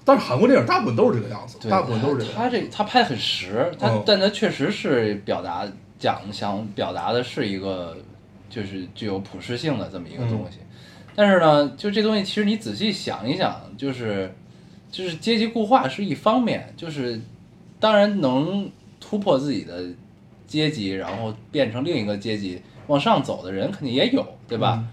但是韩国电影大部分都是这个样子，对大部分都是这个样子。他这他拍的很实，他、嗯但他确实是表达讲想表达的是一个就是具有普适性的这么一个东西，但是呢，就这东西其实你仔细想一想，就是就是阶级固化是一方面，就是当然能突破自己的阶级，然后变成另一个阶级往上走的人肯定也有，对吧？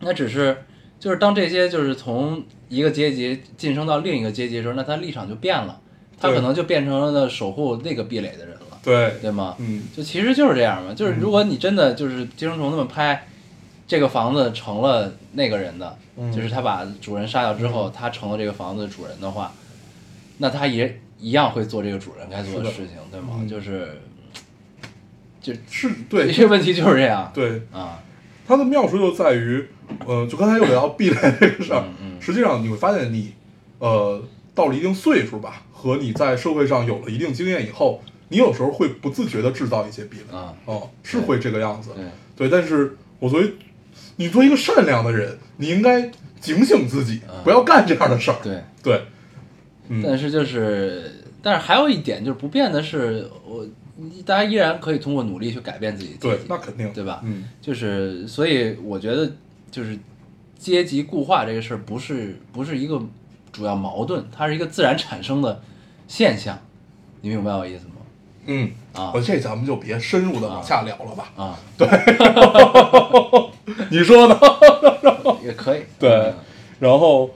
那只是就是当这些就是从一个阶级晋升到另一个阶级的时候，那他立场就变了，他可能就变成了守护那个壁垒的人了，对，对吗？嗯，就其实就是这样嘛，就是如果你真的就是寄生虫那么拍，这个房子成了那个人的，嗯。就是他把主人杀掉之后，他成了这个房子的主人的话，那他也一样会做这个主人该做的事情，对吗？嗯。就是就是对，这个问题就是这样。对，啊，它的妙处就在于，呃，就刚才又聊到壁垒这个事儿，实际上你会发现你，呃，到了一定岁数吧，和你在社会上有了一定经验以后，你有时候会不自觉的制造一些壁垒，啊。哦，是会这个样子，对，对，但是我作为你作为一个善良的人，你应该警醒自己，嗯不要干这样的事儿，对。对，嗯但是就是，但是还有一点就是不变的是，我大家依然可以通过努力去改变自己的对，那肯定对吧？嗯，就是所以我觉得就是阶级固化这个事儿不是不是一个主要矛盾，它是一个自然产生的现象，你明白我意思吗？嗯，啊我这咱们就别深入的往下聊了吧，啊，你说呢？也可以，对嗯然后，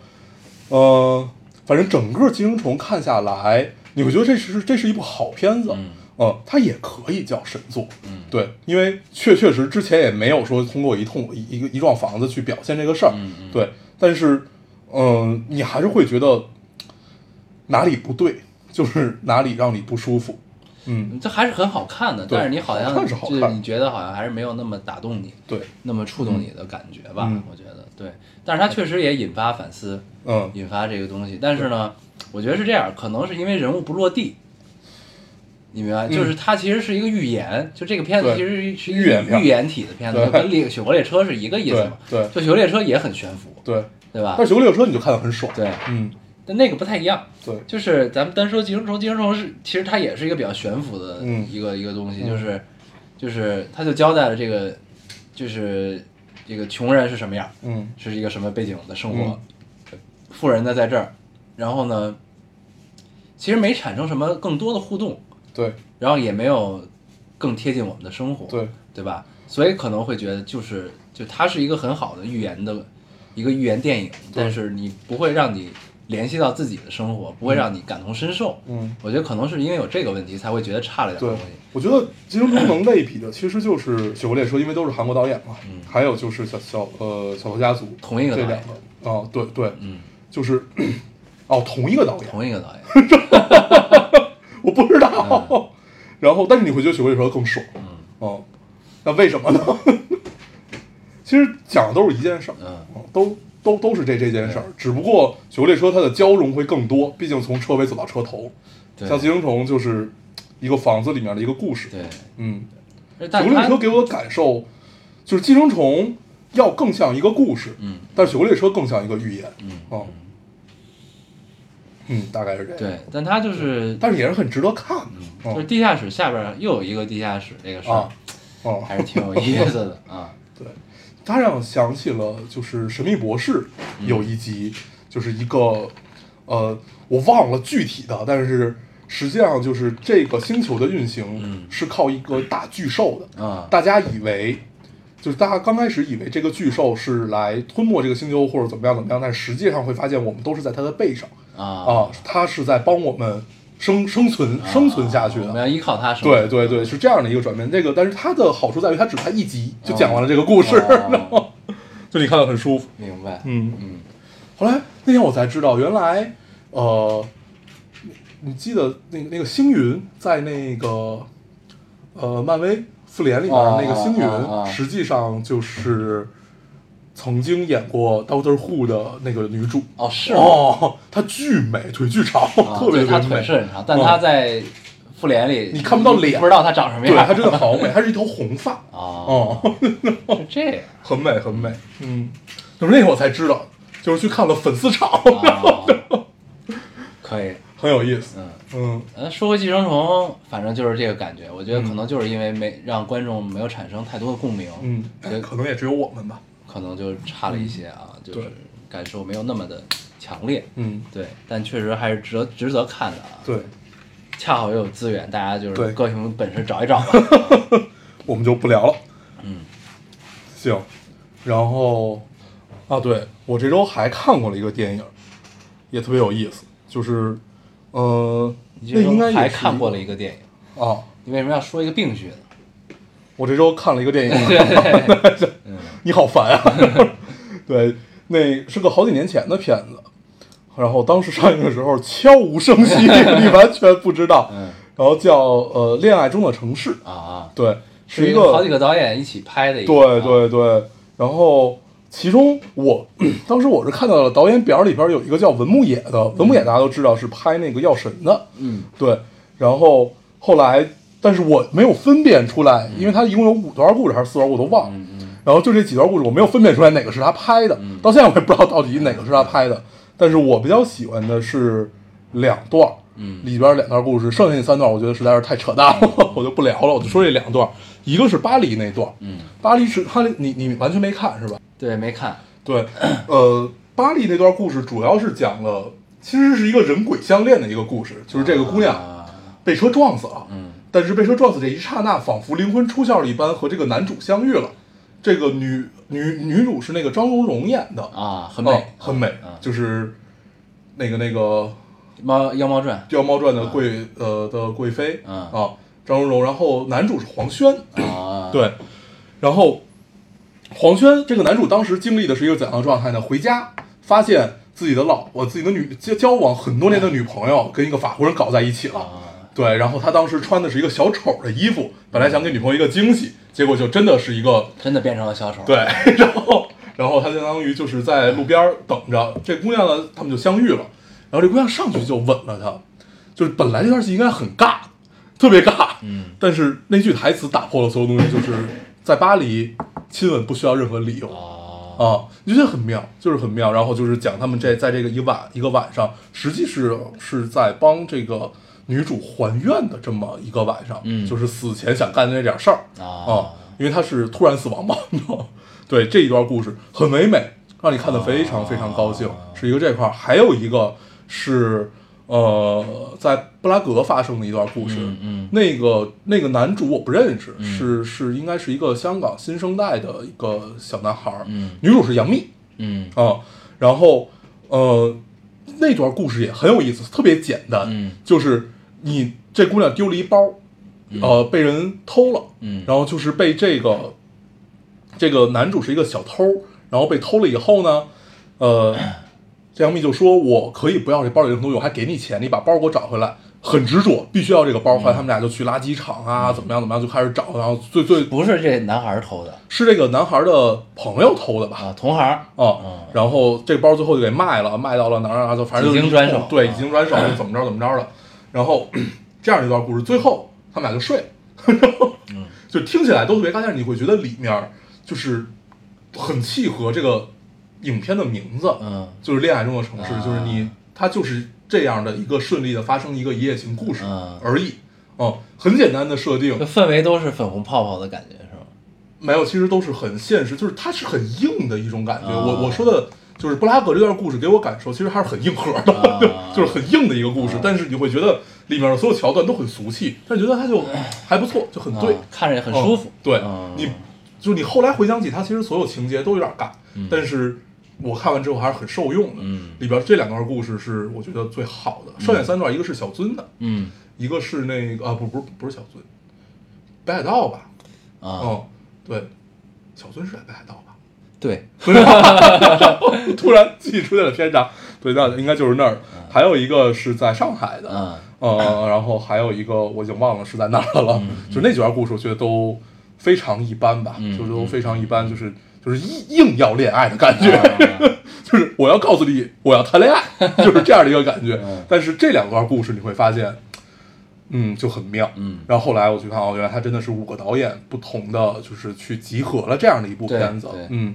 呃，反正整个《寄生虫》看下来，你会觉得这是这是一部好片子，嗯。呃它也可以叫神作，嗯。对，因为确确实之前也没有说通过一通一一个一幢房子去表现这个事儿，嗯嗯。对，但是，嗯、你还是会觉得哪里不对，就是哪里让你不舒服，嗯，这还是很好看的，但是你好像就是你觉得好像还是没有那么打动你，对，那么触动你的感觉吧？嗯。我觉得对，但是它确实也引发反思，嗯，引发这个东西。但是呢，我觉得是这样，可能是因为人物不落地，你明白？嗯。就是它其实是一个预言，就这个片子其实是一寓言体的片子，对。就跟列雪国列车是一个意思嘛。对对。就雪国列车也很悬浮，对，对吧？但？是《九六车》你就看得很爽，对，嗯，但那个不太一样。对，就是咱们单说寄生虫，寄生虫是其实它也是一个比较悬浮的嗯一个、一个东西，嗯就是就是它就交代了这个就是这个穷人是什么样，嗯是一个什么背景的生活，富人呢在这儿，然后呢，其实没产生什么更多的互动，对然后也没有更贴近我们的生活，对，对吧？所以可能会觉得就是就它是一个很好的寓言的一个寓言电影，但是你不会让你联系到自己的生活，不会让你感同身受。嗯。我觉得可能是因为有这个问题，才会觉得差了点对。东西。，我觉得《寄生虫》能类比的其实就是《雪国列车》，因为都是韩国导演嘛。嗯。还有就是小小呃小偷家族，同一个导演。这两个。啊，对对，嗯，就是 哦同一个导演，同一个导演，我不知道。然后，但是你会觉得《雪国列车》更爽，嗯。哦，那为什么呢？其实讲的都是一件事儿，嗯。哦都都都是这这件事儿，只不过《雪国列车》它的交融会更多，毕竟从车尾走到车头。对。像《寄生虫》就是一个房子里面的一个故事，对，嗯。雪国列车给我的感受就是寄生虫要更像一个故事，嗯。但是雪国列车更像一个寓言，嗯。哦，嗯，大概是这样。，对，但它就是但是也是很值得看的，哦。就是地下室下边又有一个地下室这个事儿啊，哦，还是挺有意思的 啊。对，它让我想起了就是《神秘博士》嗯有一集，就是一个呃，我忘了具体的，但是实际上就是这个星球的运行嗯。是靠一个大巨兽的，啊。大家以为。就是大家刚开始以为这个巨兽是来吞没这个星球或者怎么样怎么样，但实际上会发现我们都是在它的背上。啊。啊，它是在帮我们生生存生存下去的。我们要依靠它生存。对对对，是这样的一个转变。这个，但是它的好处在于它只拍一集就讲完了这个故事，哦 然后就你看得很舒服。明白。嗯，嗯，后来那天我才知道，原来呃，你你记得那个那个星云在那个呃漫威复联里面那个星云，实际上就是曾经演过 Doctor Who 的那个女主。哦，是？哦，她巨美，腿巨长，啊 特别对，他特别美。腿是很长，但她在复联里你看不到脸不知道她长什么样对，样。她真的好美，她是一头红发。哦，哦，是这样。很美很美，嗯，就是那个我才知道，就是去看了粉丝场，哦 可以，很有意思，嗯。嗯呃，说回寄生虫，反正就是这个感觉。我觉得可能就是因为没让观众没有产生太多的共鸣，嗯，所以可能也只有我们吧，可能就差了一些啊，就是感受没有那么的强烈。嗯，对，但确实还是值得值得看的啊。对，恰好又有资源，大家就对是各凭本事找一找吧。我们就不聊了，嗯，行，然后啊，对我这周还看过了一个电影，也特别有意思，就是呃，你这周那应该还看过了一一个电影，个啊，你为什么要说一个病句呢？我这周看了一个电影 嗯你好烦啊！对，那是个好几年前的片子，然后当时上映的时候悄无声息，你完全不知道。嗯然后叫呃《恋爱中的城市》，啊啊，对，是一个好几个导演一起拍的一个。对啊，对对，然后其中我当时我是看到了导演表里边有一个叫文牧野的，文牧野大家都知道是拍那个药神的，嗯对，然后后来，但是我没有分辨出来，因为他一共有五段故事还是四段，我都忘了。然后就这几段故事，我没有分辨出来哪个是他拍的，到现在我也不知道到底哪个是他拍的。但是我比较喜欢的是两段，嗯里边两段故事，剩下那三段我觉得实在是太扯淡了，我就不聊了，我就说这两段。一个是巴黎那段，嗯，巴黎是哈利，你你完全没看是吧？对，没看。对，呃，巴黎那段故事主要是讲了，其实是一个人鬼相恋的一个故事，就是这个姑娘啊被车撞死了，嗯但是被车撞死这一刹那，仿佛灵魂出窍了一般，和这个男主相遇了。这个女女女主是那个张荣荣演的，啊，很哦美，很美，嗯。就是那个那个猫妖猫传《妖猫传》的贵、呃的贵妃，嗯。啊，张荣荣，然后男主是黄轩，啊，对，然后黄轩这个男主当时经历的是一个怎样的状态呢？回家发现自己的老婆、自己的女交交往很多年的女朋友跟一个法国人搞在一起了。啊，对，然后他当时穿的是一个小丑的衣服，本来想给女朋友一个惊喜，结果就真的是一个真的变成了小丑。对，然后然后他相当于就是在路边儿等着这姑娘呢，他们就相遇了，然后这姑娘上去就吻了他，就是本来这段戏应该很尬，特别尬，嗯，但是那句台词打破了所有东西，就是在巴黎亲吻不需要任何理由啊，啊，你觉得很妙，就是很妙。然后就是讲他们这在这个一晚一个晚上，实际是是在帮这个女主还愿的这么一个晚上，嗯。就是死前想干的那点事儿啊。因为她是突然死亡嘛，你知道吗？对这一段故事很唯美，让你看得非常非常高兴，是一个这块儿，还有一个是呃在布拉格发生的一段故事，嗯嗯。那个那个男主我不认识，嗯。是是应该是一个香港新生代的一个小男孩儿，嗯。女主是杨幂嗯。啊，然后呃那段故事也很有意思，特别简单，嗯。就是你这姑娘丢了一包，呃被人偷了，嗯然后就是被这个这个男主是一个小偷，然后被偷了以后呢，呃，这杨幂就说：“我可以不要这包里任何东西，我还给你钱，你把包给我找回来。”很执着，必须要这个包。后来他们俩就去垃圾场啊，怎么样怎么样，就开始找，然后最最不是这男孩偷的是这个男孩的朋友偷的吧？啊，同行。啊嗯，然后这包最后就给卖了，卖到了哪儿哪儿，就反正就是已经转手对，已经转手，怎么着怎么着的。然后这样一段故事，最后他们俩就睡了，然后嗯就听起来都特别尬，但是你会觉得里面就是很契合这个影片的名字，嗯就是《恋爱中的城市》，啊就是你它就是这样的一个顺利的发生一个一夜情故事嗯而已。哦、很简单的设定这，氛围都是粉红泡泡的感觉，是吗？没有，其实都是很现实，就是它是很硬的一种感觉。啊我我说的就是布拉格这段故事给我感受，其实还是很硬核的，啊 就是很硬的一个故事。啊但是你会觉得里面的所有桥段都很俗气，但是觉得它就还不错，就很对啊，看着也很舒服嗯。对嗯你，就是你后来回想起它，其实所有情节都有点尬，嗯但是我看完之后还是很受用的。嗯里边这两段故事是我觉得最好的。上演三段，一个是小尊的，嗯一个是那个啊不不是不是小尊，北海道吧？啊，嗯，对，小尊是在北海道吧？对？突然自己出现了偏差，对，那应该就是那儿。还有一个是在上海的，嗯呃，然后还有一个我已经忘了是在哪儿了，就那几段故事，我觉得都非常一般吧，嗯就是都非常一般，就是就是硬硬要恋爱的感觉，啊 就是我要告诉你我要谈恋爱，就是这样的一个感觉嗯。但是这两段故事你会发现，嗯，就很妙。嗯然后后来我去看，哦，原来他真的是五个导演不同的，就是去集合了这样的一部片子。嗯，它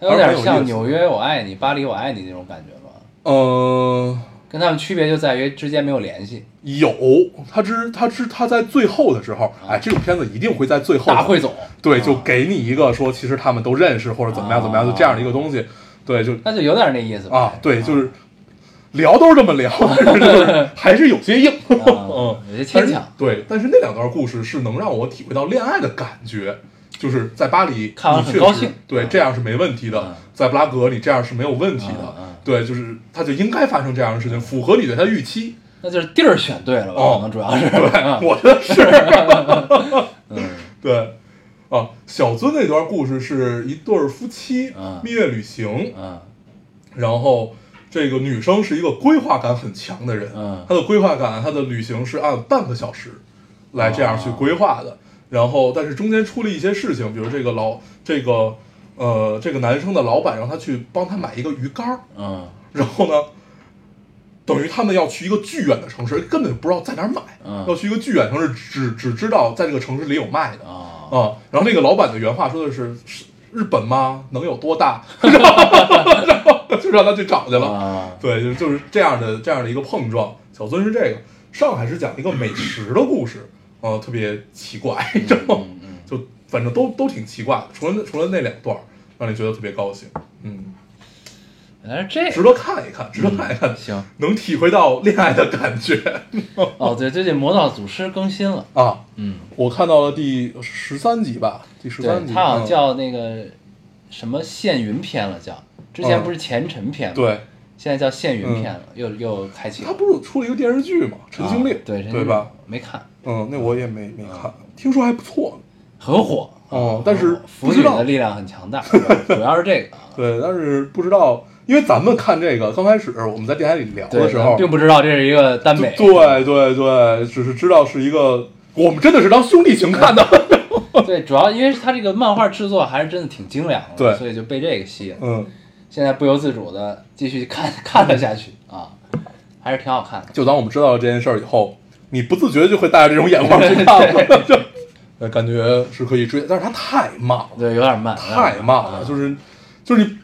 有点像《纽约我爱你》《巴黎我爱你》那种感觉吧？嗯，跟他们区别就在于之间没有联系，有他之他之他在最后的时候，哎，这种片子一定会在最后大汇总，对，啊就给你一个说，其实他们都认识或者怎么样怎么样，就这样的一个东西。对，就那就有点那意思啊，对，就是聊都是这么聊，还是有些硬，有些牵强。对，但是那两段故事是能让我体会到恋爱的感觉。就是在巴黎，看完你确实很高兴对，嗯这样是没问题的嗯。在布拉格，你这样是没有问题的。对，就是他就应该发生这样的事情，符合你对他预期。那就是地儿选对了吧？哦可能主要是，对，啊 我觉得是。嗯 对，啊，小尊那段故事是一对儿夫妻嗯蜜月旅行，嗯然后这个女生是一个规划感很强的人，嗯她的规划感，她的旅行是按半个小时来这样去规划的，然后但是中间出了一些事情，比如这个老这个呃这个男生的老板让他去帮他买一个鱼竿儿，嗯然后呢。等于他们要去一个巨远的城市，根本不知道在哪儿买。嗯要去一个巨远城市，只只知道在这个城市里有卖的。啊啊，然后那个老板的原话说的是：“是日本吗？能有多大？”然后就让他去找去了。啊对，就就是这样的这样的一个碰撞。小尊是这个，上海是讲一个美食的故事，呃，特别奇怪，然后嗯嗯就反正都都挺奇怪的，除了那除了那两段儿，让你觉得特别高兴，嗯，原来是这值。得看一看，值得看一看，行能体会到恋爱的感觉 哦，对，最近《魔道祖师》更新了，啊。嗯，我看到了第十三集吧，第十对三，集，它好像嗯叫那个什么现云篇了，叫之前嗯不是前尘篇吗？，对。现在叫现云片了，又又开启了他。不是出了一个电视剧吗？陈情令，啊对对吧？？没看，嗯，那我也没没看，听说还不错。很火哦但是腐不知道女的力量很强大，主要是这个啊。对，但是不知道，因为咱们看这个刚开始我们在电台里聊的，时候，并不知道这是一个耽美。对对对，只是知道是一个，我们真的是当兄弟情看的。对，主要因为他这个漫画制作还是真的挺精良的，对所以就被这个吸引。嗯，现在不由自主的继续看 看了下去啊，还是挺好看的。就当我们知道了这件事儿以后，你不自觉就会带着这种眼光去看了，就呃感觉是可以追，但是它太慢了，对，有点慢，太慢了，啊。就是就是你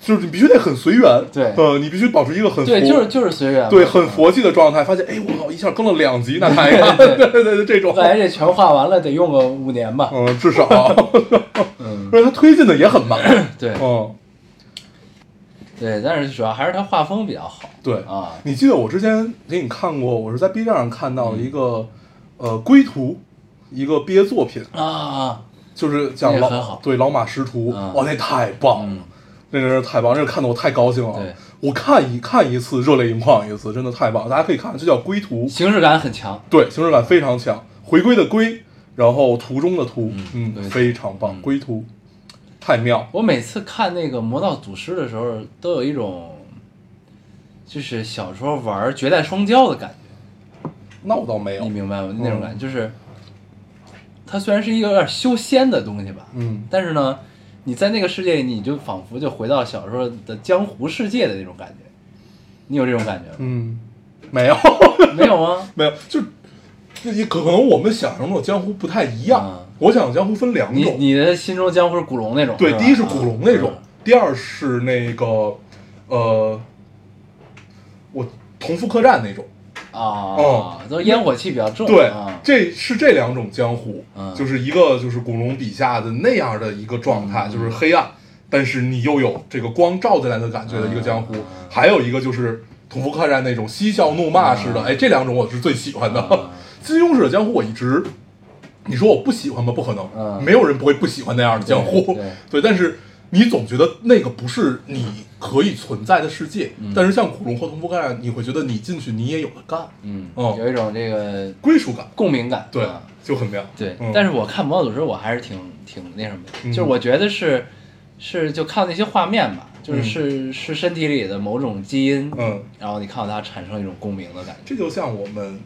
就是你必须得很随缘，对。呃，你必须保持一个很对，就是就是随缘。对很佛系的状态，发现哎我操一下更了两集，那太看，对 对对对这种我，感觉这全画完了得用个五年吧。嗯，至少，嗯，而且它推进的也很慢，对。嗯，对，但是主要还是他画风比较好。对啊。你记得我之前给你看过，我是在 B 站上看到的一个、呃归途，一个毕业作品，啊啊，就是讲老对老马识途，嗯。哇，那太棒了，嗯。那真是太棒，这个看的我太高兴了。对，我看一看一次热泪盈眶一次，真的太棒了，大家可以看，这叫归途，形式感很强。对，形式感非常强，回归的归，然后途中的途，嗯，对。非常棒，嗯。归途太妙，我每次看那个《魔道祖师》的时候，都有一种就是小时候玩绝代双骄的感觉，那我倒没有你，明白吗？那种感觉就是，它虽然是一个有点修仙的东西吧，嗯，但是呢，你在那个世界里，你就仿佛就回到小时候的江湖世界的那种感觉。你有这种感觉吗？嗯，没有，没有吗？没有，就这也可能我们想象中的江湖不太一样。嗯我想江湖分两种，你的心中江湖是古龙那种？对，第一是古龙那种嗯，第二是那个呃，我同福客栈那种。啊，哦都烟火气比较重。对啊，这是这两种江湖嗯，就是一个就是古龙笔下的那样的一个状态，嗯就是黑暗，但是你又有这个光照进来的感觉的一个江湖嗯。还有一个就是同福客栈那种嬉笑怒骂式的，嗯哎，这两种我是最喜欢的嗯。金庸式的江湖我一直，你说我不喜欢吗？不可能，嗯。没有人不会不喜欢那样的江湖对 但是你总觉得那个不是你可以存在的世界，但是像古龙和同福干，你会觉得你进去你也有的干，嗯，哦有一种这个归属感，共鸣感，对啊，就很妙。对，嗯。但是我看魔法组时，我还是挺挺那什么的，嗯。就是我觉得是是就靠那些画面吧，就是嗯。是、是身体里的某种基因，嗯，然后你看到它产生一种共鸣的感觉，这就像我们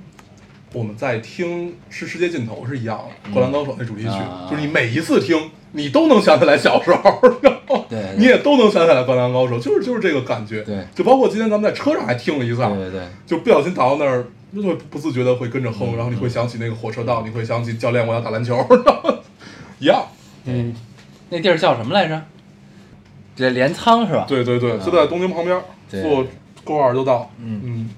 我们在听《是世界尽头》是一样的，灌篮高手》那主题曲，啊就是你每一次听，你都能想起来小时候，然后对对。你也都能想起来《灌篮高手》，就是就是这个感觉。对。就包括今天咱们在车上还听了一次，对对对，就不小心打到那儿，就会不自觉的会跟着嗯哼，然后你会想起那个火车道，你会想起教练我要打篮球，一样。嗯，那地儿叫什么来着？这镰仓是吧？，对对对，啊。就在东京旁边，对。坐勾二就到。嗯。嗯，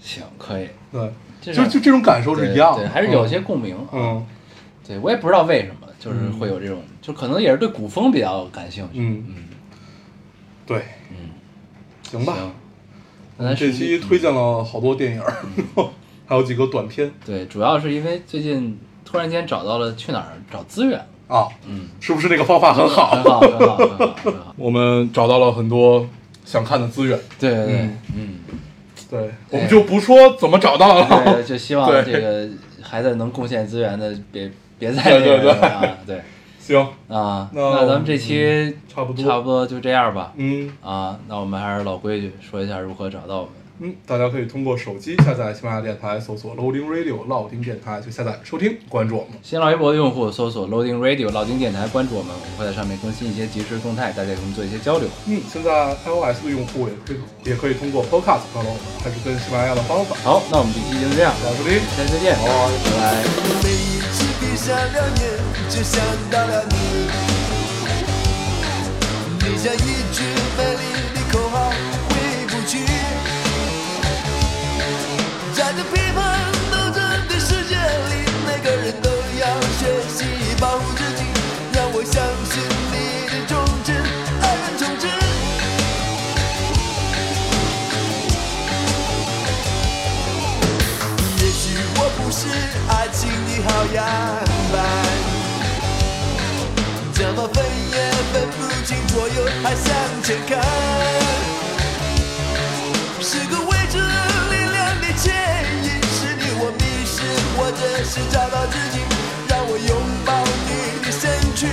行，可以，对，这就就这种感受是一样的，对，还是有些共鸣啊。嗯对我也不知道为什么，就是会有这种，就可能也是对古风比较感兴趣。嗯嗯，对，嗯，行吧。那这期推荐了好多电影儿，还有几个短片对，主要是因为最近突然间找到了去哪儿找资源，啊，嗯，是不是那个方法很好？很好，很好，很好，很好。我们找到了很多想看的资源，对对对嗯，嗯，对，我们就不说怎么找到了。对，了。就希望这个孩子能贡献资源的，别别再对对那个了啊，对。行，啊，那那咱们这期差不多。差不多就这样吧。嗯。啊，那我们还是老规矩，说一下如何找到我们。嗯，大家可以通过手机下载喜马拉雅电台，搜索 Loading Radio 老丁电台，就下载收听，关注我们。新浪微博的用户搜索 Loading Radio 老丁电台，关注我们，我们会在上面更新一些即时动态，大家也跟我们做一些交流。嗯，现在 iOS 的用户也可以也可以通过 Podcast 找到我们，还是跟喜马拉雅的方法。好，那我们这期就这样，大家收听。下期再见，拜拜。每一次闭上两眼，就想到了你。你像一句美丽的口号，在这批判斗争的世界里，每个人都要学习保护自己。让我相信你的忠贞，爱人忠贞。也许我不是爱情的好样板，怎么分也分不清左右，还向前看，是个或者是找到自己，让我拥抱你的身躯，